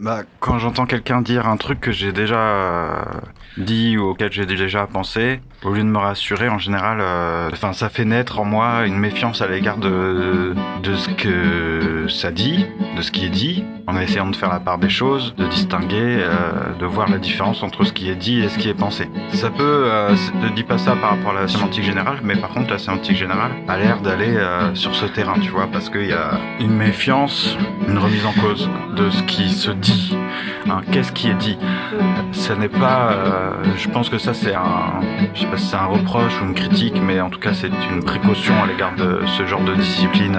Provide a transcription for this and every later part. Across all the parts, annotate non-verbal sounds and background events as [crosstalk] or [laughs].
Bah, quand j'entends quelqu'un dire un truc que j'ai déjà euh, dit ou auquel j'ai déjà pensé, au lieu de me rassurer, en général, euh, enfin, ça fait naître en moi une méfiance à l'égard de, de ce que ça dit, de ce qui est dit, en essayant de faire la part des choses, de distinguer, euh, de voir la différence entre ce qui est dit et ce qui est pensé. Ça peut, euh, ne dis pas ça par rapport à la sémantique générale, mais par contre, la sémantique générale a l'air d'aller euh, sur ce terrain, tu vois, parce qu'il y a une méfiance, une remise en cause de ce qui se dit. Hein, Qu'est-ce qui est dit Ce n'est pas, euh, je pense que ça c'est un, je sais pas si c'est un reproche ou une critique, mais en tout cas c'est une précaution à l'égard de ce genre de discipline.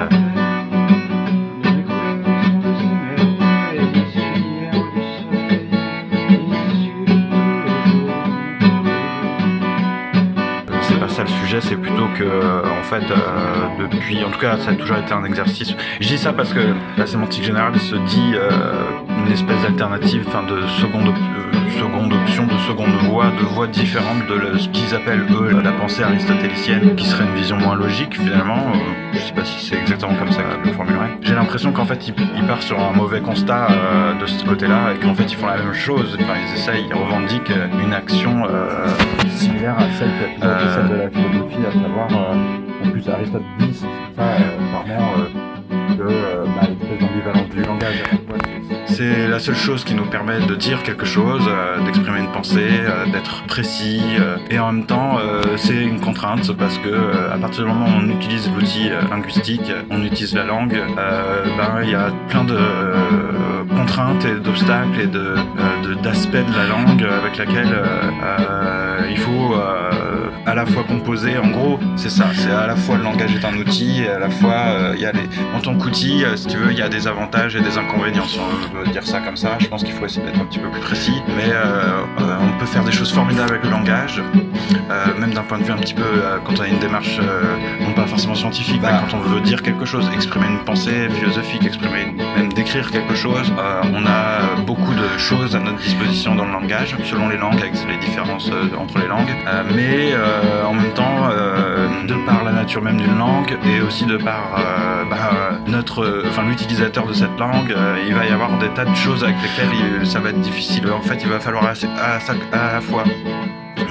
C'est pas ça le sujet, c'est plutôt que, euh, en fait, euh, depuis, en tout cas, ça a toujours été un exercice. Je dis ça parce que la sémantique générale se dit euh, une espèce d'alternative, enfin de seconde, euh, seconde option, de seconde voie, de voie différente de le- ce qu'ils appellent eux la pensée aristotélicienne, qui serait une vision moins logique finalement. Euh, je sais pas si c'est exactement comme ça que je le formulerais. J'ai l'impression qu'en fait, ils, ils partent sur un mauvais constat euh, de ce côté-là et qu'en fait, ils font la même chose. Enfin, ils essayent, ils revendiquent une action euh, similaire à celle, Euh, celle de la philosophie, à savoir, en plus Aristote dit ça clairement, euh, que euh, bah, l'espèce d'ambivalence du langage c'est- la seule chose qui nous permet de dire quelque chose, euh, d'exprimer une pensée, euh, d'être précis. euh, et en même temps, c'est une contrainte parce que à partir du moment où on utilise l'outil linguistique, on utilise la langue, ben il y a plein de contraintes et d'obstacles et de d'aspects de, la langue avec laquelle il faut à la fois composer. En gros, c'est ça. C'est à la fois le langage est un outil et à la fois il y a en tant qu'outil, si tu veux, il y a des avantages et des inconvénients. Si veut dire ça comme ça, je pense qu'il faut essayer d'être un petit peu plus précis. Mais euh, euh, on peut faire des choses formidables avec le langage, euh, même d'un point de vue un petit peu euh, quand on a une démarche euh, non pas forcément scientifique, mais quand on veut dire quelque chose, exprimer une pensée philosophique, exprimer même décrire quelque chose. euh, on a beaucoup de choses à notre disposition dans le langage, selon les langues, avec les différences euh, entre les langues. Euh, mais euh, en même temps, euh, de par la nature même d'une langue et aussi de par euh, bah, euh, notre, euh, enfin l'utilisateur de cette langue, euh, il va y avoir des tas de choses avec lesquelles il- ça va être difficile. En fait, il va falloir à, à- à la fois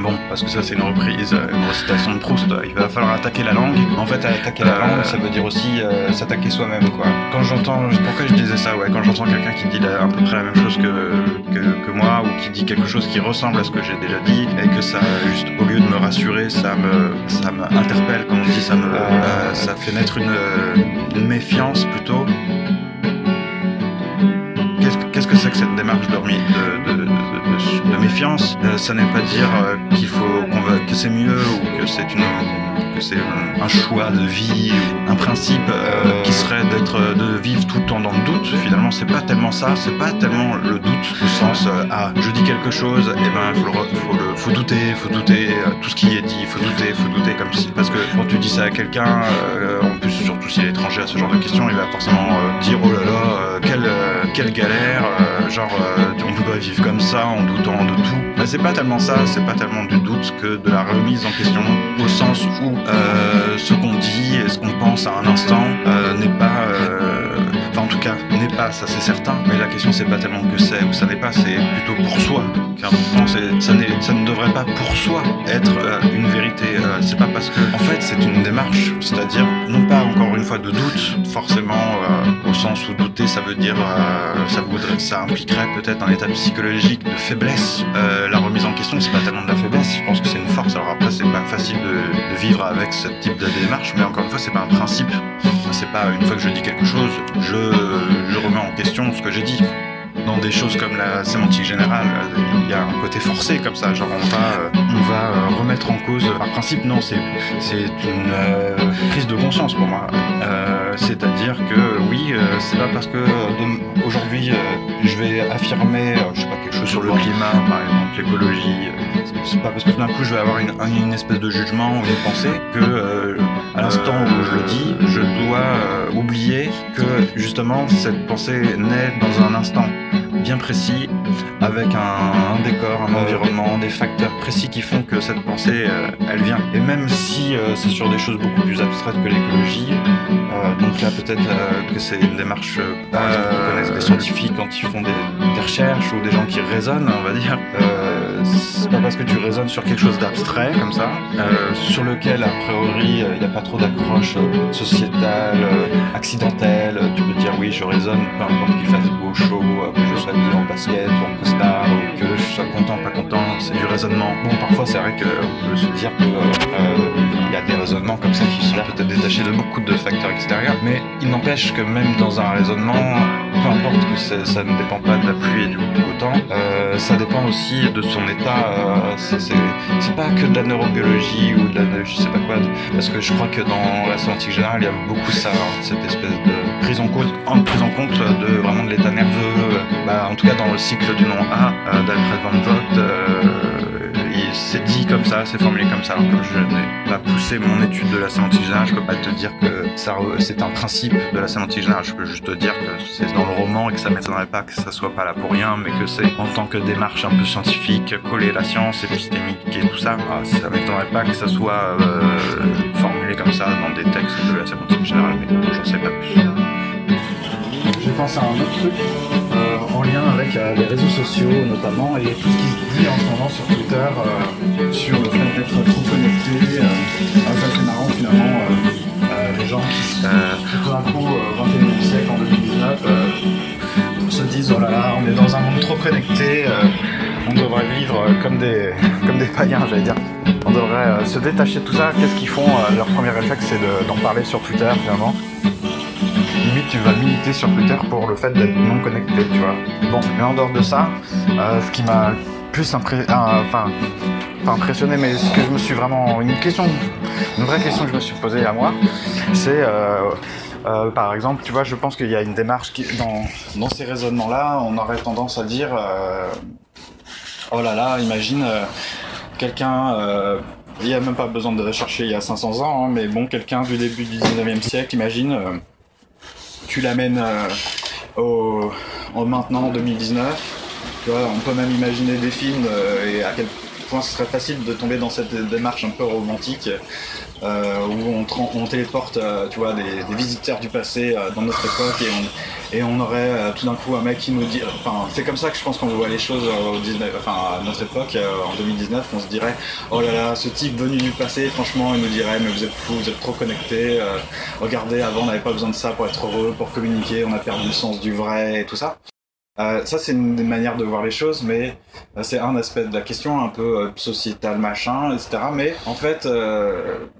Bon, parce que ça c'est une reprise, euh, une recitation de Proust. Il va falloir attaquer la langue. En fait, attaquer la langue, ça veut dire aussi euh, s'attaquer soi-même, quoi. Quand j'entends, pourquoi je disais ça, ouais, quand j'entends quelqu'un qui dit la- à peu près la même chose que, que, que moi, ou qui dit quelque chose qui ressemble à ce que j'ai déjà dit, et que ça, juste au lieu de me rassurer, ça me, ça me interpelle, comme on dit, ça me, euh, ça fait naître une, euh, une méfiance plutôt. Qu'est-ce que- c'est que cette démarche de- de- de méfiance? Euh, Ça n'est pas dire euh, qu'il faut qu'on va que c'est mieux ou que c'est une c'est un, choix de vie un principe euh, qui serait d'être de vivre tout le temps dans le doute. Finalement, c'est pas tellement ça. C'est pas tellement le doute au sens euh, ah je dis quelque chose et ben faut le faut le faut douter faut douter euh, tout ce qui est dit faut douter faut douter comme si parce que quand tu dis ça à quelqu'un euh, en plus surtout s'il est étranger à ce genre de questions il va forcément dire oh là là quelle quelle galère genre on peut pas vivre comme ça en doutant de tout mais c'est pas tellement ça c'est pas tellement du doute que de la remise en question au sens où ce qu'on dit et ce qu'on pense à un instant euh, n'est pas euh, enfin en tout cas n'est pas ça c'est certain mais la question c'est pas tellement que c'est ou ça n'est pas c'est plutôt pour soi. Car non, ça, ça ne devrait pas pour soi être euh, une vérité Euh, c'est pas parce que en fait c'est une démarche c'est-à-dire non pas encore une fois de doute forcément euh, au sens où douter ça veut dire euh, ça voudrait ça impliquerait peut-être un état psychologique de faiblesse. Euh, la remise en question c'est pas tellement de la faiblesse je pense que c'est une force. Alors après c'est pas facile de, de vivre avec ce type de démarche mais encore une fois c'est pas un principe. C'est pas une fois que je dis quelque chose je, je remets en question ce que j'ai dit dans des choses comme la sémantique générale, il y a un côté forcé comme ça, genre on va, euh, on va euh, remettre en cause. Par principe, non, c'est une euh, prise de conscience pour moi. C'est-à-dire que oui, c'est pas parce que aujourd'hui je vais affirmer, je sais pas quelque chose sur le climat, par exemple l'écologie. C'est pas parce que tout d'un coup je vais avoir une, espèce de jugement ou une pensée que à l'instant où je le dis, je dois oublier que justement cette pensée naît dans un instant bien précis, avec un, décor, un environnement, des facteurs précis qui font que cette pensée, euh, elle vient. Et même si euh, c'est sur des choses beaucoup plus abstraites que l'écologie, donc là peut-être que c'est une démarche, par exemple, connaissent des scientifiques quand ils font des, des, recherches ou des gens qui raisonnent, on va dire c'est pas parce que tu raisonnes sur quelque chose d'abstrait comme ça, euh, sur lequel a priori il n'y a pas trop d'accroche euh, sociétale, euh, accidentelle. Tu peux dire oui, je raisonne, peu importe qu'il fasse chaud, que je sois habillé en basket ou en costard, ou que je sois content, pas content, c'est du raisonnement. Bon, parfois c'est vrai qu'on peut se dire qu'il y a des raisonnements comme ça qui sont peut-être détachés de beaucoup de facteurs extérieurs, mais il n'empêche que même dans un raisonnement, peu importe que ça ne dépend pas de la pluie et du, beau temps, ça dépend aussi de son état. Euh, c'est pas que de la neurobiologie ou de la je sais pas quoi, parce que je crois que dans la sémantique générale, il y a beaucoup ça, hein, cette espèce de prise en, cause, prise en compte de vraiment de l'état Bah, en tout cas, dans le cycle du nom A euh, d'Alfred Van Vogt. Euh, c'est dit comme ça, c'est formulé comme ça. Alors comme je n'ai pas poussé mon étude de la sémantique générale, je peux pas te dire que c'est un principe de la sémantique générale. Je peux juste te dire que c'est dans le roman et que ça m'étonnerait pas que ça soit pas là pour rien, mais que c'est en tant que démarche un peu scientifique, coller la science, épistémique et tout ça, ah, ça m'étonnerait pas que ça soit euh, formulé comme ça dans des textes de la sémantique générale, mais j'en sais pas plus. Je pense à un autre truc en lien avec euh, les réseaux sociaux notamment et tout ce qui se dit en ce moment sur Twitter euh, sur le fait d'être trop connecté. Euh, ça c'est marrant finalement, les gens qui tout d'un coup au 21 siècle en 2019 se disent oh là là on est dans un monde trop connecté, on devrait vivre comme des, [laughs] comme des païens j'allais dire. On devrait se détacher de tout ça. Qu'est-ce qu'ils font Leur premier réflexe c'est d'en parler sur Twitter finalement? Limite tu vas militer sur Twitter pour le fait d'être non connecté, tu vois. Bon, mais en dehors de ça, euh, ce qui m'a plus impré euh, enfin, pas impressionné, mais ce que je me suis vraiment. Une question, une vraie question que je me suis posée à moi, c'est. Euh, par exemple, tu vois, je pense qu'il y a une démarche qui, dans, dans ces raisonnements-là, on aurait tendance à dire Oh là là, imagine quelqu'un il n'y a même pas besoin de rechercher il y a 500 ans, hein, mais bon, quelqu'un du début du 19e siècle, imagine, tu l'amènes euh, au, au, maintenant en 2019. Tu vois, on peut même imaginer des films euh, et à quel point ce serait facile de tomber dans cette démarche un peu romantique euh, où on, téléporte euh, tu vois, des, visiteurs du passé euh, dans notre époque et on, aurait tout d'un coup un mec qui nous dit. Enfin, c'est comme ça que je pense qu'on voit les choses au 19, enfin, à notre époque, en 2019. On se dirait Oh là là, ce type venu du passé, franchement, il nous dirait Mais vous êtes fous, vous êtes trop connectés. regardez, avant, on n'avait pas besoin de ça pour être heureux, pour communiquer, on a perdu le sens du vrai et tout ça. Euh, ça, c'est une manière de voir les choses, mais euh, c'est un aspect de la question, un peu euh, sociétal, machin, etc. Mais en fait,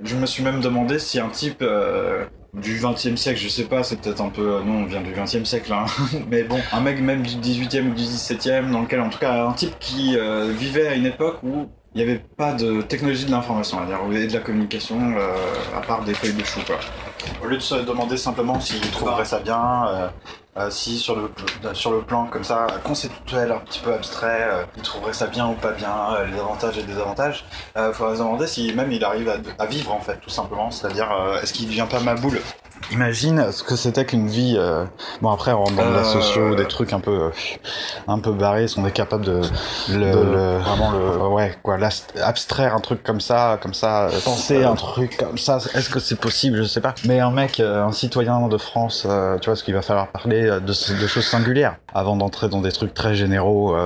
je me suis même demandé si un type du 20e siècle, je sais pas, c'est peut-être un peu. non, on vient du 20e siècle, hein. [laughs] mais bon, un mec même du 18e ou du 17e, dans lequel, en tout cas, un type qui vivait à une époque où il n'y avait pas de technologie de l'information, à dire, et de la communication, à part des feuilles de chou, quoi. Au lieu de se demander simplement s'il trouverait ça bien, euh, si sur le, sur le plan comme ça conceptuel, un petit peu abstrait, euh, il trouverait ça bien ou pas bien, euh, les avantages et les désavantages, il faudrait se demander si même il arrive à, vivre en fait, tout simplement. C'est-à-dire, est-ce qu'il devient pas ma boule? Imagine ce que c'était qu'une vie. Euh, bon après on rentre dans la socio, des trucs un peu euh, un peu barrés, on est capable de, le, vraiment le ouais quoi, abstraire un truc comme ça, comme ça, euh, penser un truc comme ça. Est-ce que c'est possible Je sais pas. Mais un mec, un citoyen de France, tu vois, ce qu'il va falloir parler de, de, choses singulières avant d'entrer dans des trucs très généraux.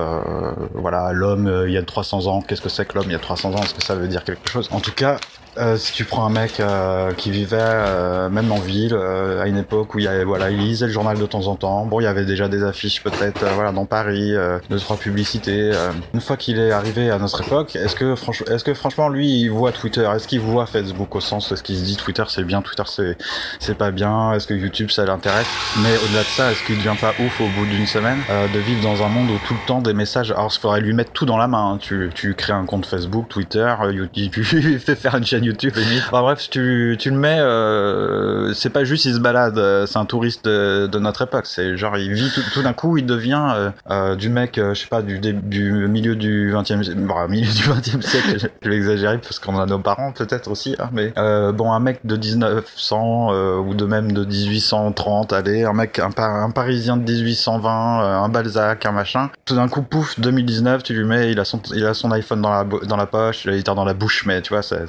voilà, l'homme il y a 300 ans, qu'est-ce que c'est que l'homme il y a 300 ans Est-ce que ça veut dire quelque chose? En tout cas, euh, si tu prends un mec euh, qui vivait euh, même en ville à une époque où il y avait, voilà il lisait le journal de temps en temps. Bon il y avait déjà des affiches peut-être voilà dans Paris deux trois publicités une fois qu'il est arrivé à notre époque est-ce que franchement est-ce que franchement lui il voit Twitter? Est-ce qu'il voit Facebook au sens est-ce qu'il se dit Twitter c'est bien Twitter c'est c'est pas bien? Est-ce que YouTube ça l'intéresse? Mais au-delà de ça est-ce qu'il devient pas ouf au bout d'une semaine? De vivre dans un monde où tout le temps des messages alors il faudrait lui mettre tout dans la main hein. tu tu crées un compte Facebook Twitter YouTube [laughs] fait faire une chaîne YouTube. Enfin bref, tu, tu le mets, euh, c'est pas juste il se balade, euh, c'est un touriste de, notre époque. C'est genre il vit tout, d'un coup, il devient euh, du mec, je sais pas, du, du milieu du 20e, bon, milieu [laughs] du 20e siècle, je vais exagérer parce qu'on a nos parents peut-être aussi, hein, mais bon un mec de 1900 euh, ou de même de 1830, allez, un mec, un, un Parisien de 1820, euh, un Balzac, un machin. Tout d'un coup, pouf, 2019, tu lui mets, il a son, il a son iPhone dans la, dans la poche, il guitare dans la bouche, mais tu vois, [laughs] c'est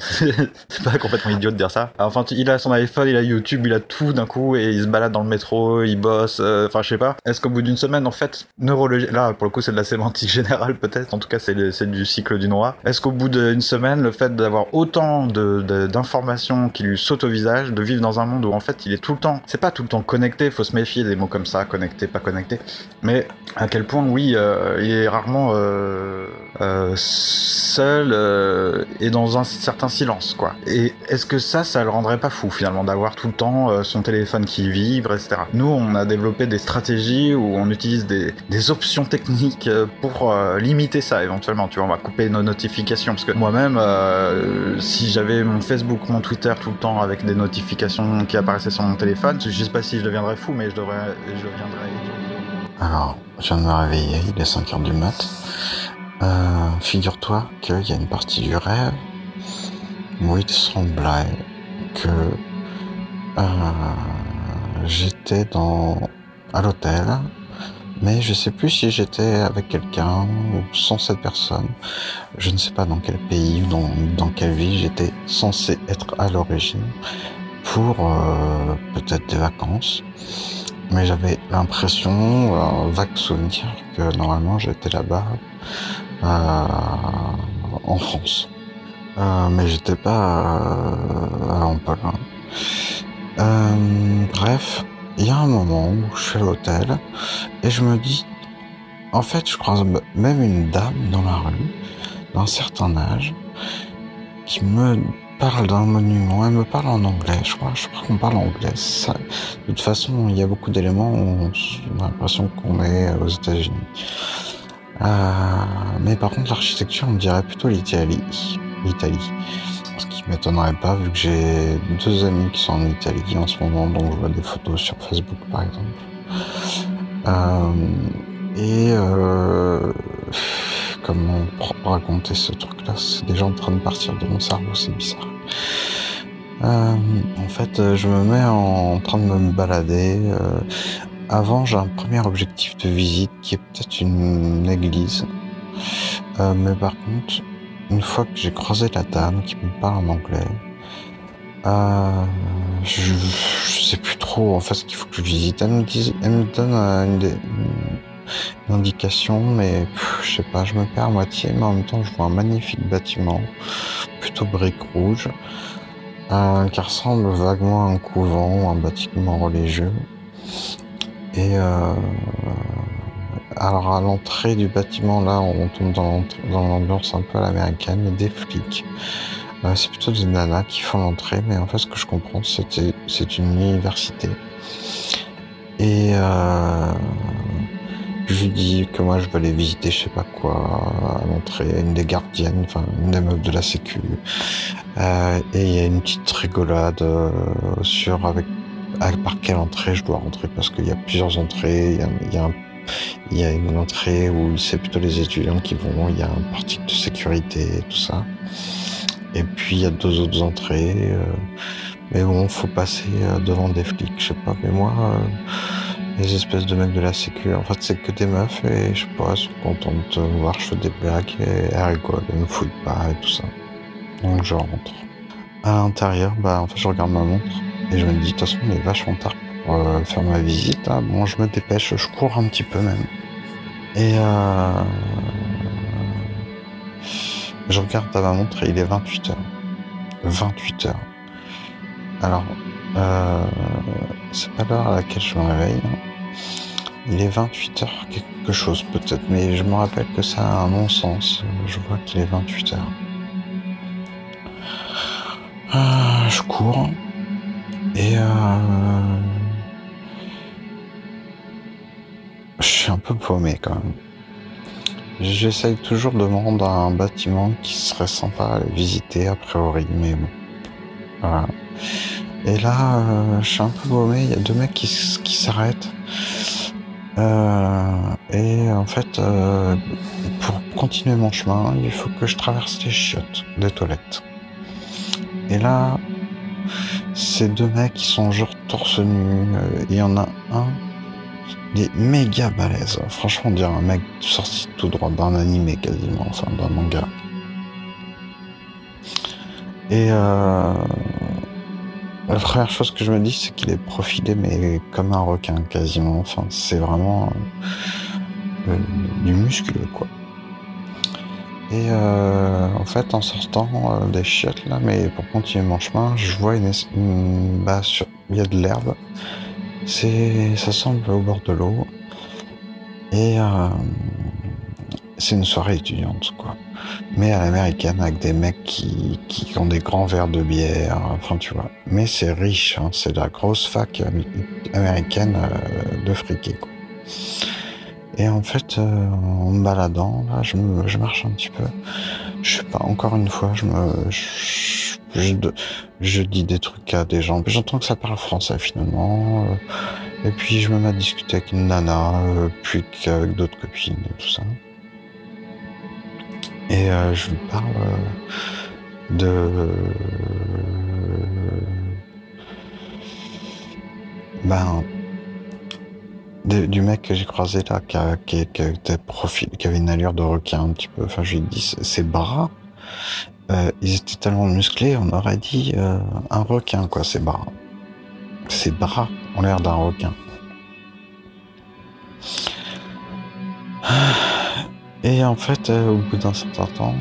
[laughs] c'est- pas complètement idiot de dire ça. Enfin, il a son iPhone, il a YouTube, il a tout d'un coup et il se balade dans le métro, il bosse, euh, enfin, je sais pas. Est-ce qu'au bout d'une semaine, en fait, neurologie, là, pour le coup, c'est de la sémantique [laughs] générale peut-être, en tout cas, c'est du cycle du noir. Est-ce qu'au bout d'une semaine, le fait d'avoir autant de- de- d'informations qui lui sautent au visage, de vivre dans un monde où en fait il est tout le temps, c'est pas tout le temps connecté, faut se méfier des mots comme ça, connecté, pas connecté, mais à quel point oui, euh, il est rarement euh, seul et dans un certain silence Et est-ce que ça, ça le rendrait pas fou finalement d'avoir tout le temps euh, son téléphone qui vibre, etc. Nous, on a développé des stratégies où on utilise des, options techniques euh, pour euh, limiter ça éventuellement. Tu vois, on va couper nos notifications parce que moi-même, si j'avais mon Facebook, mon Twitter tout le temps avec des notifications qui apparaissaient sur mon téléphone, je sais pas si je deviendrais fou, mais je devrais, je deviendrais. Alors, je viens de me réveiller, il est 5 heures du mat. Figure-toi qu'il y a une partie du rêve où il semblait que euh, j'étais dans à l'hôtel, mais je sais plus si j'étais avec quelqu'un ou sans cette personne. Je ne sais pas dans quel pays ou dans, dans quelle ville j'étais censé être à l'origine pour euh, peut-être des vacances. Mais j'avais l'impression, vague souvenir, que normalement j'étais là-bas euh, en France. Euh, mais j'étais pas euh, en Pologne. Euh, bref, il y a un moment où je suis à l'hôtel et je me dis, en fait, je croise même une dame dans la rue, d'un certain âge, qui me parle d'un monument. Elle me parle en anglais, je crois. Je crois qu'on parle anglais. Ça, de toute façon, il y a beaucoup d'éléments où on a l'impression qu'on est aux États-Unis. Euh, mais par contre, l'architecture, on dirait plutôt l'Italie. L'Italie. Ce qui m'étonnerait pas, vu que j'ai deux amis qui sont en Italie en ce moment, donc je vois des photos sur Facebook, par exemple. Euh, et euh, comment raconter ce truc-là C'est déjà en train de partir de mon cerveau, c'est bizarre. Euh, en fait, je me mets en train de me balader. avant, j'ai un premier objectif de visite qui est peut-être une église. Mais par contre, une fois que j'ai croisé la dame qui me parle en anglais, euh, je, sais plus trop en fait ce qu'il faut que je visite. Elle me, donne euh, une, une- indication, mais je sais pas, je me perds à moitié, mais en même temps, je vois un magnifique bâtiment, plutôt brique rouge, euh, qui ressemble vaguement à un couvent ou un bâtiment religieux. Et euh, alors à l'entrée du bâtiment, là, on tombe dans l'ambiance un peu à l'américaine, des flics. Euh, c'est plutôt des nanas qui font l'entrée, mais en fait, ce que je comprends, c'est une université. Et euh, je lui dis que moi, je veux aller visiter, je sais pas quoi, à l'entrée, une des gardiennes, enfin, une des meufs de la sécu. Euh, et il y a une petite rigolade euh, sur avec par quelle entrée je dois rentrer parce qu'il y a plusieurs entrées. Il y a, y il y a une entrée où c'est plutôt les étudiants qui vont. Il y a un parti de sécurité et tout ça. Et puis il y a deux autres entrées. euh, mais bon, faut passer euh, devant des flics, je sais pas. Mais moi, euh, les espèces de mecs de la sécu, en fait, c'est que des meufs et je sais pas, elles sont contentes de voir, je fais des blagues et elles rigolent, elles me fouillent pas et tout ça. Donc je rentre. À l'intérieur, bah en fait je regarde ma montre et je me dis de toute façon il est vachement tard euh, faire ma visite. là. Bon je me dépêche, je cours un petit peu même. Et euh, je regarde à ma montre et il est 28 heures. 28 heures. Alors euh, c'est pas l'heure à laquelle je me réveille. hein. Il est 28 heures quelque chose peut-être, mais je me rappelle que ça a un non-sens. Je vois qu'il est 28 heures. Ah, je cours et euh, suis un peu paumé quand même. J'essaye toujours de me rendre à un bâtiment qui serait sympa à visiter a priori, mais bon. Voilà. Et là, euh, je suis un peu baumé. Il y a deux mecs qui, qui s'arrêtent. Euh, et en fait, euh, pour continuer mon chemin, il faut que je traverse les chiottes des toilettes. Et là, ces deux mecs qui sont genre torse nu, il y en a un, il est méga balèze. Franchement, on dirait un mec sorti tout droit d'un animé quasiment, enfin d'un manga. Et euh, la première chose que je me dis, c'est qu'il est profilé, mais comme un requin quasiment. Enfin, c'est vraiment euh, du muscle, quoi. Et euh, en fait, en sortant euh, des chiottes là, mais pour continuer mon chemin, je vois une, une- bah, sur- il y a de l'herbe. C'est, ça semble au bord de l'eau. Et euh, c'est une soirée étudiante, quoi. Mais à l'américaine, avec des mecs qui, qui ont des grands verres de bière, enfin, tu vois. Mais c'est riche, hein, c'est la grosse fac am- américaine euh, de friquer, quoi. Et en fait, euh, en me baladant, là, je, me, je marche un petit peu. Je sais pas, encore une fois, je me, je, je, dis des trucs à des gens, j'entends que ça parle français finalement. euh, et puis je me mets à discuter avec une nana, euh, puis qu'avec d'autres copines et tout ça. Et euh, je lui parle de. Ben. du mec que j'ai croisé là, qui, a- qui, qui avait une allure de requin un petit peu. Enfin, je lui ses- ses bras, euh, ils étaient tellement musclés, on aurait dit euh, un requin, quoi, ses bras. Ses bras ont l'air d'un requin. Et en fait, euh, au bout d'un certain temps,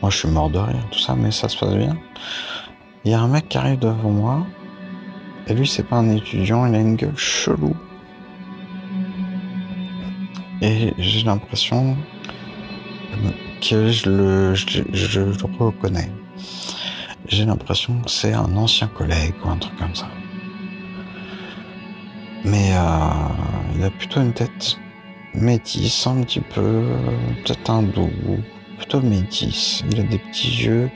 moi je suis mort de rire, tout ça, mais ça se passe bien. Il y a un mec qui arrive devant moi, et lui c'est pas un étudiant, il a une gueule chelou. Et j'ai l'impression que je le, je, je reconnais. J'ai l'impression que c'est un ancien collègue ou un truc comme ça. Mais euh, il a plutôt une tête métisse, un petit peu, peut-être un doux, plutôt métisse. Il a des petits yeux.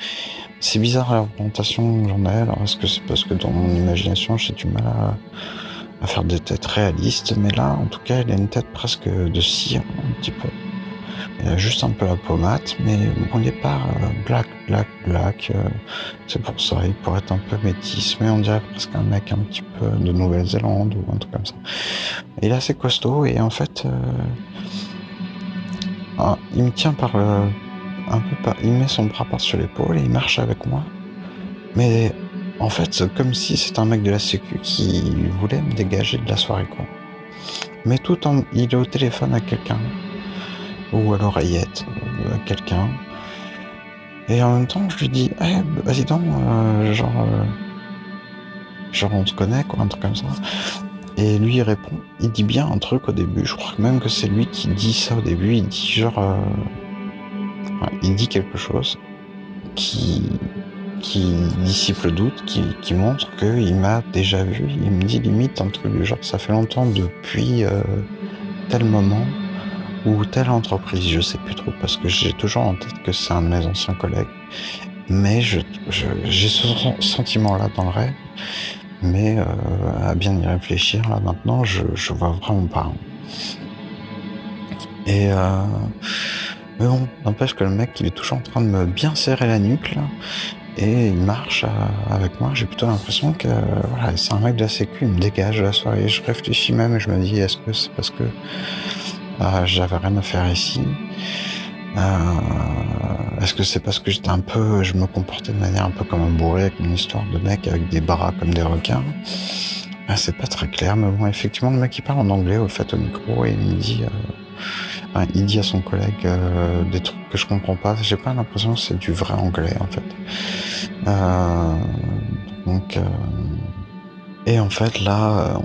C'est bizarre la représentation que j'en ai. Alors est-ce que c'est parce que dans mon imagination j'ai du mal à, à faire des têtes réalistes? Mais là, en tout cas, il a une tête presque de cire, un petit peu. Juste un peu la pommade, mais il n'est pas euh, black, black, black. euh, c'est pour ça, il pourrait être un peu métis, mais on dirait presque un mec un petit peu de Nouvelle-Zélande ou un truc comme ça. Il est assez costaud et en fait, euh, ah, il me tient par le, un peu par, il met son bras par-dessus l'épaule et il marche avec moi. Mais en fait, comme si c'était un mec de la sécu qui voulait me dégager de la soirée, quoi. Mais tout en, il est au téléphone à quelqu'un ou à l'oreillette euh, quelqu'un. Et en même temps, je lui dis, eh, vas-y donc, euh, genre, euh, genre on se connaît, quoi, un truc comme ça. Et lui, il répond, il dit bien un truc au début. Je crois même que c'est lui qui dit ça au début. Il dit genre, il dit quelque chose qui qui dissipe le doute, qui, qui montre qu'il m'a déjà vu. Il me dit limite un truc du genre, ça fait longtemps depuis tel moment ou telle entreprise, je sais plus trop, parce que j'ai toujours en tête que c'est un de mes anciens collègues. Mais je, je- j'ai ce sen- sentiment-là dans le rêve. Mais euh, à bien y réfléchir, là maintenant, je, je vois vraiment pas. Et euh, mais bon, n'empêche que le mec, il est toujours en train de me bien serrer la nuque, là. Et il marche euh, avec moi. J'ai plutôt l'impression que voilà, c'est un mec de la sécu, il me dégage la soirée. Je réfléchis même et je me dis, est-ce que c'est parce que euh, j'avais rien à faire ici Euh, Est-ce que c'est parce que j'étais un peu, je me comportais de manière un peu comme un bourré avec une histoire de mec avec des bras comme des requins? Ah, C'est pas très clair, mais bon, effectivement, le mec il parle en anglais au fait au micro et il me dit, euh, il dit à son collègue euh, des trucs que je comprends pas. J'ai pas l'impression que c'est du vrai anglais en fait. Euh, donc, euh, et en fait là,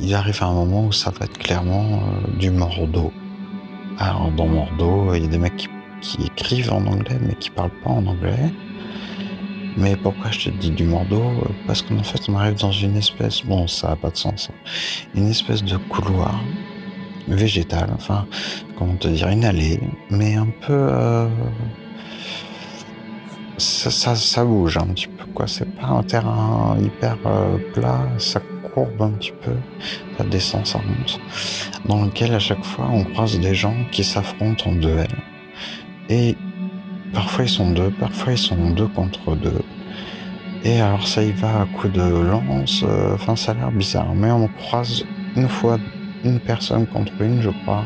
il arrive à un moment où ça va être clairement euh, du mordo. Alors dans mordo, il y a des mecs qui, écrivent en anglais mais qui parlent pas en anglais. Mais pourquoi je te dis du mordo Parce qu'en fait, on arrive dans une espèce, bon, ça a pas de sens, hein. une espèce de couloir végétal, enfin, comment te dire, une allée, mais un peu, euh, ça ça, bouge un petit peu, quoi. C'est pas un terrain hyper euh, plat, ça courbe un petit peu, ça descend, ça monte, dans lequel à chaque fois on croise des gens qui s'affrontent en duel. Et parfois ils sont deux, parfois ils sont deux contre deux. Et alors ça y va à coup de lance, euh, enfin ça a l'air bizarre, mais on croise une fois une personne contre une, je crois,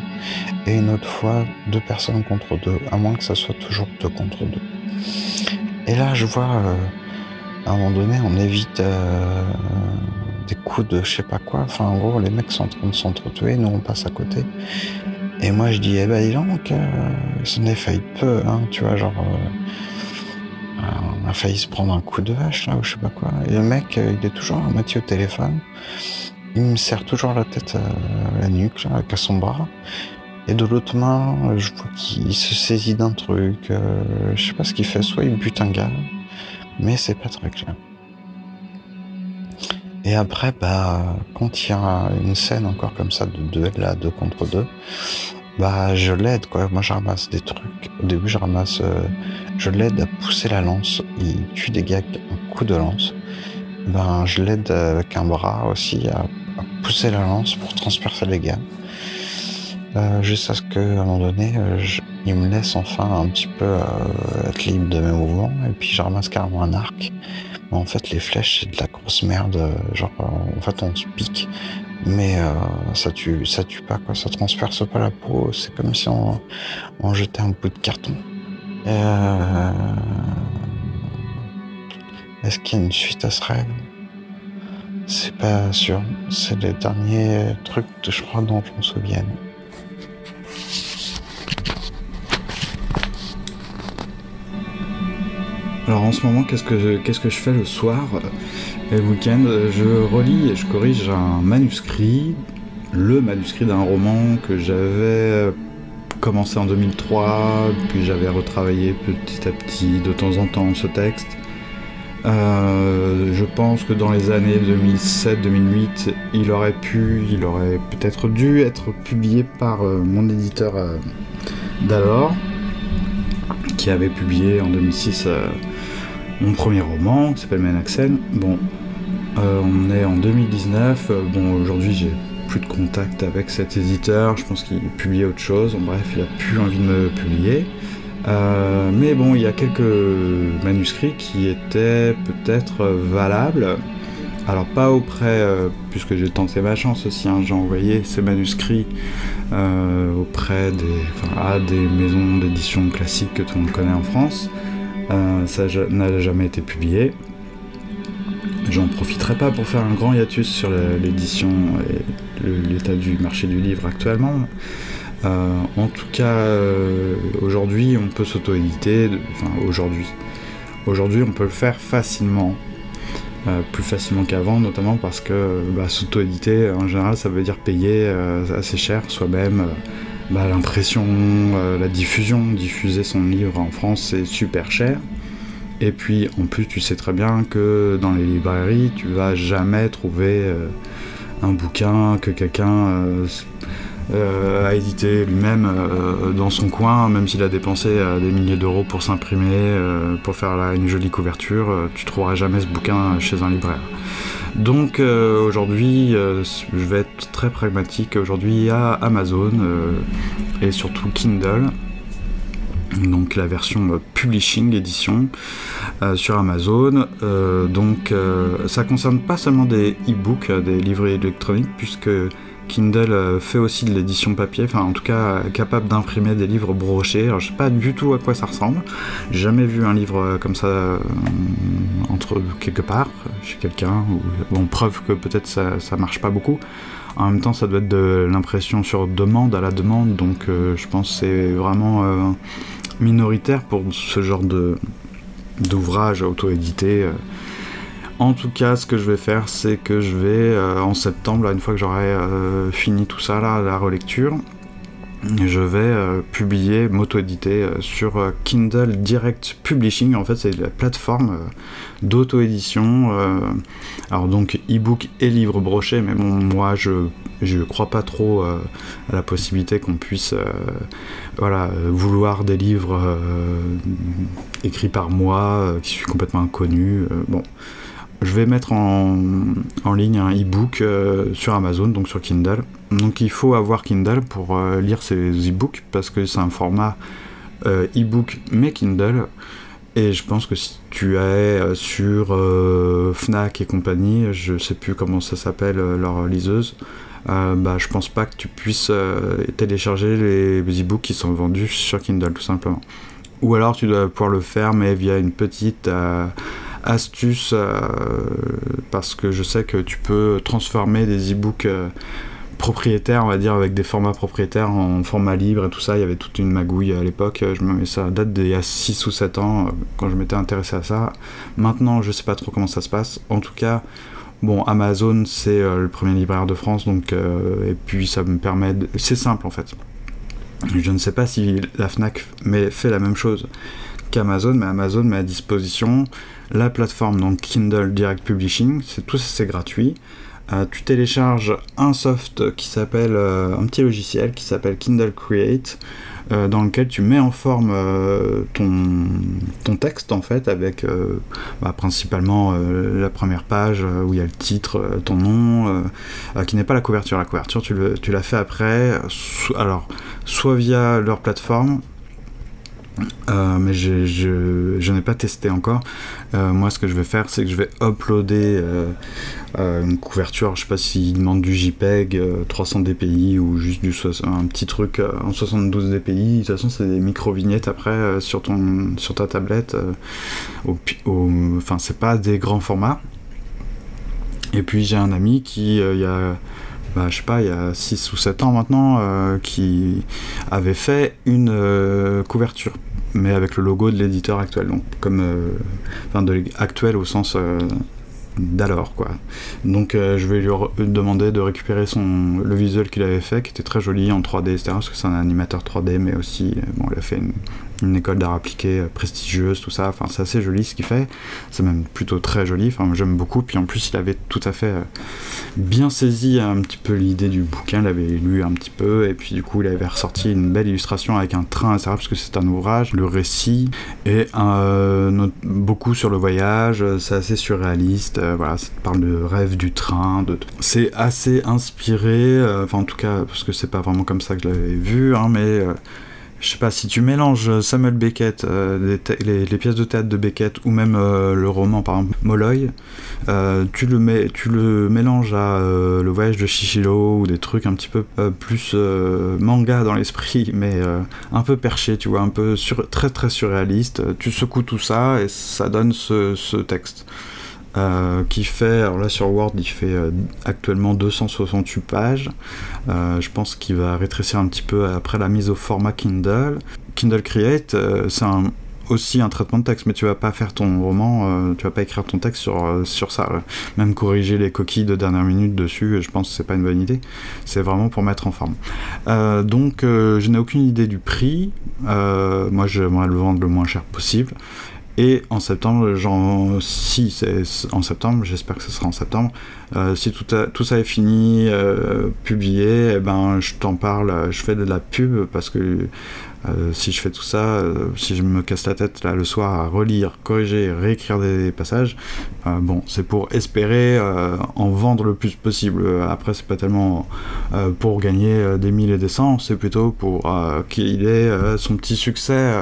et une autre fois deux personnes contre deux, à moins que ça soit toujours deux contre deux. Et là, je vois, euh, à un moment donné, on évite euh, des coups de je sais pas quoi. Enfin, en gros, les mecs sont en train de s'entretuer, nous on passe à côté. Et moi, je dis, eh ben, dis donc, euh, ça n'est failli peu, hein, tu vois, genre, on a failli se prendre un coup de vache, là, ou je sais pas quoi. Et le mec, il est toujours à moitié au téléphone. Il me serre toujours la tête à la nuque, là, avec son bras. Et de l'autre main, je vois qu'il se saisit d'un truc. Euh, je sais pas ce qu'il fait. Soit il bute un gars, mais c'est pas très clair. Et après, bah, quand il y a une scène encore comme ça de duel là, deux contre deux, bah, je l'aide quoi. Moi, je ramasse des trucs. Au début, je ramasse, euh, je l'aide à pousser la lance. Il tue des gars avec un coup de lance. Ben, je l'aide avec un bras aussi à pousser la lance pour transpercer les gars. Euh, jusqu'à ce qu'à un moment donné, euh, il me laisse enfin un petit peu euh, être libre de mes mouvements, et puis je ramasse carrément un arc. Mais en fait, les flèches, c'est de la grosse merde. Genre, en fait, on se pique, mais ça tue, ça tue pas, quoi. Ça transperce pas la peau. C'est comme si on, on, jetait un bout de carton. Est-ce qu'il y a une suite à ce rêve C'est pas sûr. C'est les derniers trucs, je crois, dont je me souviens. Alors en ce moment, qu'est-ce que je, qu'est-ce que je fais le soir et le week-end? Je relis et je corrige un manuscrit, le manuscrit d'un roman que j'avais commencé en 2003, puis j'avais retravaillé petit à petit de temps en temps ce texte. Euh, je pense que dans les années 2007-2008, il aurait pu, il aurait peut-être dû être publié par euh, mon éditeur euh, d'alors, qui avait publié en 2006 mon premier roman, qui s'appelle Menaxen. Bon, euh, on est en 2019. Euh, bon, aujourd'hui, j'ai plus de contact avec cet éditeur. Je pense qu'il publie autre chose. bref, il a plus envie de me publier. Euh, mais bon, il y a quelques manuscrits qui étaient peut-être valables. Alors pas auprès, puisque j'ai tenté ma chance aussi, hein, j'ai envoyé ces manuscrits auprès des, à des maisons d'édition classiques que tout le monde connaît en France. Euh, ça n'a jamais été publié. J'en profiterai pas pour faire un grand hiatus sur l'édition et l'état du marché du livre actuellement. Euh, en tout cas, euh, aujourd'hui, on peut s'auto-éditer. Enfin, aujourd'hui. Aujourd'hui, on peut le faire facilement. plus facilement qu'avant, notamment parce que bah, s'auto-éditer, en général, ça veut dire payer assez cher soi-même bah, l'impression, euh, la diffusion, diffuser son livre en France, c'est super cher. Et puis en plus, tu sais très bien que dans les librairies, tu vas jamais trouver euh, un bouquin que quelqu'un euh, a édité lui-même dans son coin, même s'il a dépensé des milliers d'euros pour s'imprimer, pour faire une jolie couverture, tu trouveras jamais ce bouquin chez un libraire. Donc euh, aujourd'hui, euh, je vais être très pragmatique. Aujourd'hui, il y a Amazon euh, et surtout Kindle. Donc la version publishing édition sur Amazon. donc ça concerne pas seulement des e-books, des livres électroniques, puisque Kindle euh, fait aussi de l'édition papier, en tout cas euh, capable d'imprimer des livres brochés. Alors je sais pas du tout à quoi ça ressemble. J'ai jamais vu un livre euh, comme ça entre quelque part chez quelqu'un. Bon preuve que peut-être ça, ça marche pas beaucoup. En même temps, ça doit être de l'impression sur demande à la demande, donc je pense que c'est vraiment minoritaire pour ce genre de d'ouvrage auto-édité. En tout cas, ce que je vais faire, c'est que je vais, euh, en septembre, une fois que j'aurai euh, fini tout ça, là, la relecture, je vais euh, publier, m'auto-éditer sur Kindle Direct Publishing. En fait, c'est la plateforme d'auto-édition. alors donc e-book et livre broché, mais bon, moi je je crois pas trop à la possibilité qu'on puisse voilà vouloir des livres écrits par moi qui suis complètement inconnu. bon je vais mettre en, ligne un e-book euh, sur Amazon, donc sur Kindle. Donc il faut avoir Kindle pour euh, lire ces e-books parce que c'est un format euh, e-book mais Kindle. Et je pense que si tu es sur Fnac et compagnie, je sais plus comment ça s'appelle leur liseuse, bah, je pense pas que tu puisses télécharger les e-books qui sont vendus sur Kindle tout simplement. Ou alors tu dois pouvoir le faire mais via une petite astuce euh, parce que je sais que tu peux transformer des e-books euh, propriétaires, on va dire, avec des formats propriétaires en format libre et tout ça. Il y avait toute une magouille à l'époque. Je ça date d'il y a 6 ou 7 ans euh, quand je m'étais intéressé à ça. Maintenant, je sais pas trop comment ça se passe. En tout cas, bon, Amazon, c'est le premier libraire de France, donc, et puis ça me permet. C'est simple en fait. Je ne sais pas si la Fnac fait la même chose qu'Amazon, mais Amazon met à disposition la plateforme donc Kindle Direct Publishing, c'est tout ça c'est gratuit. Euh, tu télécharges un soft qui s'appelle euh, un petit logiciel qui s'appelle Kindle Create euh, dans lequel tu mets en forme ton, texte en fait avec bah, principalement la première page où il y a le titre, ton nom, qui n'est pas la couverture. La couverture tu la fais après, alors soit via leur plateforme, euh, mais je, je, n'ai pas testé encore. Euh, moi, ce que je vais faire, c'est que je vais uploader euh, une couverture. Je sais pas s'il demande du JPEG 300 dp ou juste du un petit truc en 72 dpi. De toute façon, c'est des micro-vignettes après sur, ton, sur ta tablette. enfin, c'est pas des grands formats. Et puis, j'ai un ami qui, il y a bah, je sais pas, il y a 6 ou 7 ans maintenant, euh, qui avait fait une euh, couverture, mais avec le logo de l'éditeur actuel, donc comme, euh, enfin, de, actuel au sens d'alors quoi. Donc je vais lui demander de récupérer son le visuel qu'il avait fait qui était très joli en 3D etc parce que c'est un animateur 3D mais aussi bon il a fait une, une école d'art appliqué euh, prestigieuse, tout ça. Enfin, c'est assez joli ce qu'il fait. C'est même plutôt très joli. Enfin, j'aime beaucoup. Puis en plus, il avait tout à fait euh, bien saisi un petit peu l'idée du bouquin. Il avait lu un petit peu. Et puis du coup, il avait ressorti une belle illustration avec un train, etc. Parce que c'est un ouvrage, le récit. Et euh, beaucoup sur le voyage. C'est assez surréaliste. voilà, ça parle de rêve du train. De... C'est assez inspiré. Enfin, en tout cas, parce que c'est pas vraiment comme ça que je l'avais vu. Hein, mais je sais pas, si tu mélanges Samuel Beckett, euh, les, pièces de théâtre de Beckett, ou même euh, le roman par exemple Molloy, euh, tu, le mets, tu le mélanges à le voyage de Shishiro, ou des trucs un petit peu plus manga dans l'esprit, [laughs] mais un peu perché, tu vois, un peu très très surréaliste. Tu secoues tout ça et ça donne ce texte. Euh, qui fait, alors là sur Word, il fait euh, actuellement 268 pages. Euh, je pense qu'il va rétrécir un petit peu après la mise au format Kindle. Kindle Create, c'est aussi un traitement de texte, mais tu vas pas faire ton roman, tu vas pas écrire ton texte sur, sur ça. Même corriger les coquilles de dernière minute dessus, je pense que c'est pas une bonne idée. C'est vraiment pour mettre en forme. donc, je n'ai aucune idée du prix. moi, j'aimerais le vendre le moins cher possible. Et en septembre, genre, si c'est en septembre, j'espère que ce sera en septembre, euh, si tout, tout, ça est fini, euh, publié, eh ben, je t'en parle, je fais de la pub parce que euh, si je fais tout ça, euh, si je me casse la tête là le soir à relire, corriger, réécrire des passages, euh, bon, c'est pour espérer en vendre le plus possible. Après, c'est pas tellement pour gagner des mille et des cents, c'est plutôt pour qu'il ait son petit succès,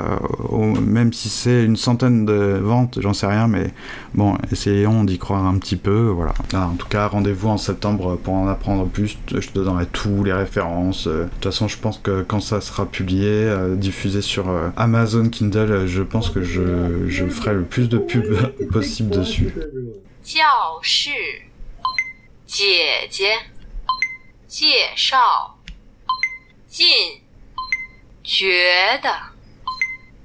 même si c'est une centaine de ventes, j'en sais rien, mais bon, essayons d'y croire un petit peu, voilà. en tout cas, rendez-vous en septembre pour en apprendre plus. Je te donnerai tous les références. De toute façon, je pense que quand ça sera publié, diffusé sur euh, Amazon Kindle, je pense que je, je ferai le plus de pub [laughs] possible dessus. 教室，姐姐，介绍，进，觉得，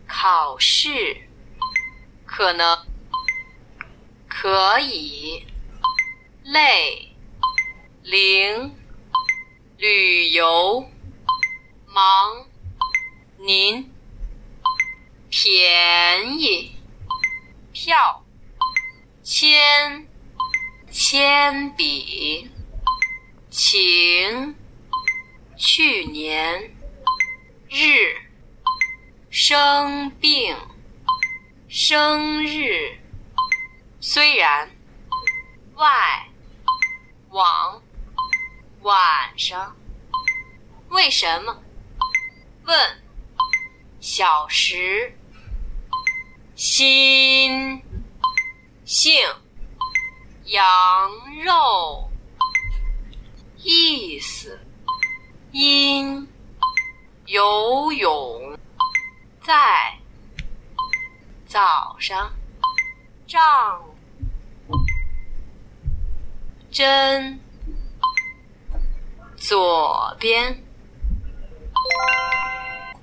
考试，可能，可以，累，零，旅游。 忙， 您，便宜，票，铅，铅笔，情，去年，日，生病，生日，虽然，外，往，晚上，为什么？问，小时，心，性，羊肉，意思，因，游泳，在，早上，丈夫，真，左边。